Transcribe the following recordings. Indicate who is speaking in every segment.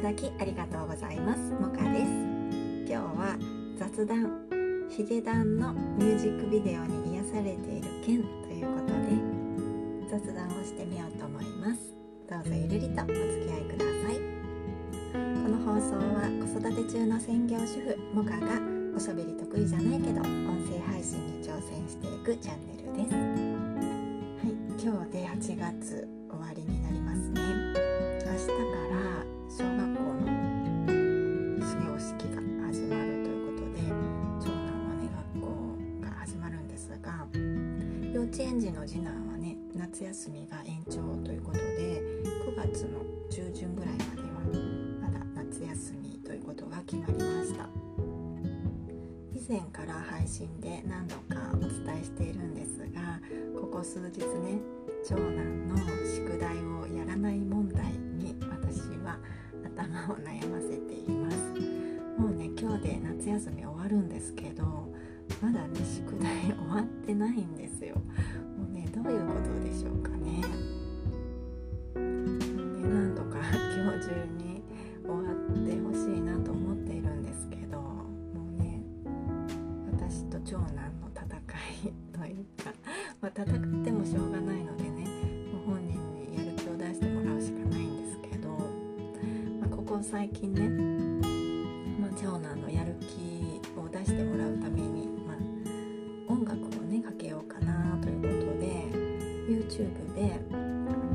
Speaker 1: ただきありがとうございます。もかです。今日は雑談ヒゲダンのミュージックビデオに癒されている件ということで雑談をしてみようと思います。どうぞゆるりとお付き合いください。この放送は子育て中の専業主婦モカがおしゃべり得意じゃないけど音声配信に挑戦していくチャンネルです。はい今日で8月終わりになりますね。ますが幼稚園児の次男はね夏休みが延長ということで9月の中旬ぐらいまではまだ夏休みということが決まりました。以前から配信で何度かお伝えしているんですがここ数日ね長男の宿題をやらない問題に私は頭を悩ませています。もうね今日で夏休み終わるんですけどまだね宿題終わってないんですよ。もうねどういうことでしょうかね。もうね何とか今日中に終わってほしいなと思っているんですけどもうね私と長男の戦いというか、まあ、戦ってもしょうがないのでねもう本人にやる気を出してもらうしかないんですけど、まあ、ここ最近ね、まあ、長男のやる気を出してもらうために、YouTube で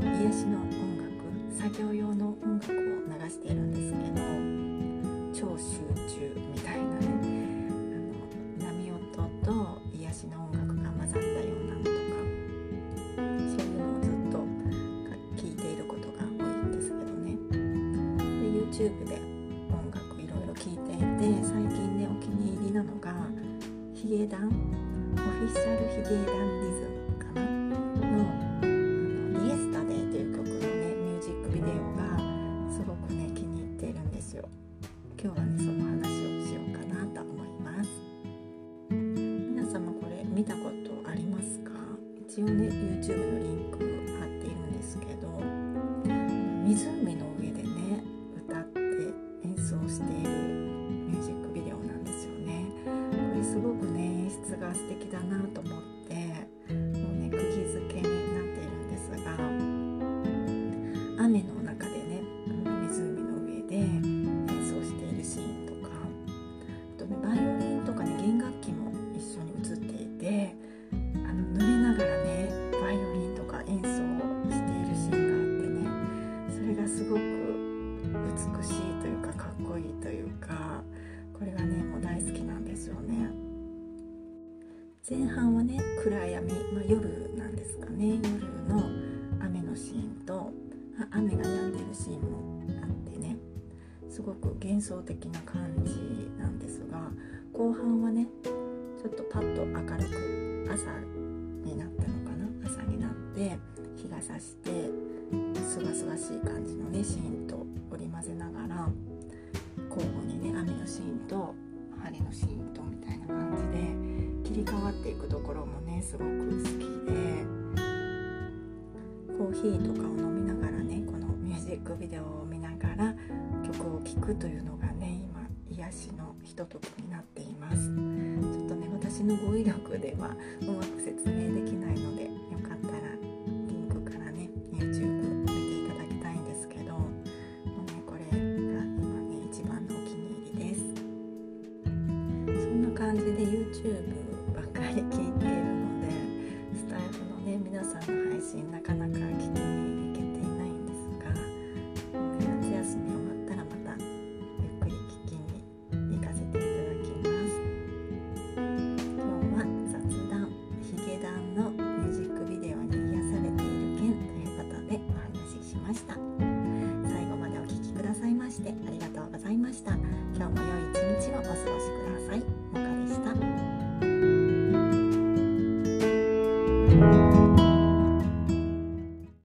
Speaker 1: 癒しの音楽作業用の音楽を流しているんですけど超集中みたいなねあの波音と癒しの音楽が混ざったようなのとかそういうのをずっと聴いていることが多いんですけどね。で YouTube で音楽いろいろ聴いていて最近ねお気に入りなのがヒゲダンオフィシャルヒゲダンリズム。今日はねそのというかこれがねもう大好きなんですよね。前半はね暗闇、まあ、夜なんですかね。夜の雨のシーンと雨が止んでるシーンもあってね。すごく幻想的な感じなんですが後半はねちょっとパッと明るく朝になったのかな？朝になって日が差してすがすがしい感じのねシーンと晴れのシーンとみたいな感じで切り替わっていくところもねすごく好きでコーヒーとかを飲みながらねこのミュージックビデオを見ながら曲を聴くというのがね今癒しのひとときになっています。ちょっとね私の語彙力ではうまく説明できないのでよかった YouTube ばっかり聞いているのでスタイフのね皆さんの配信なかなか聞きに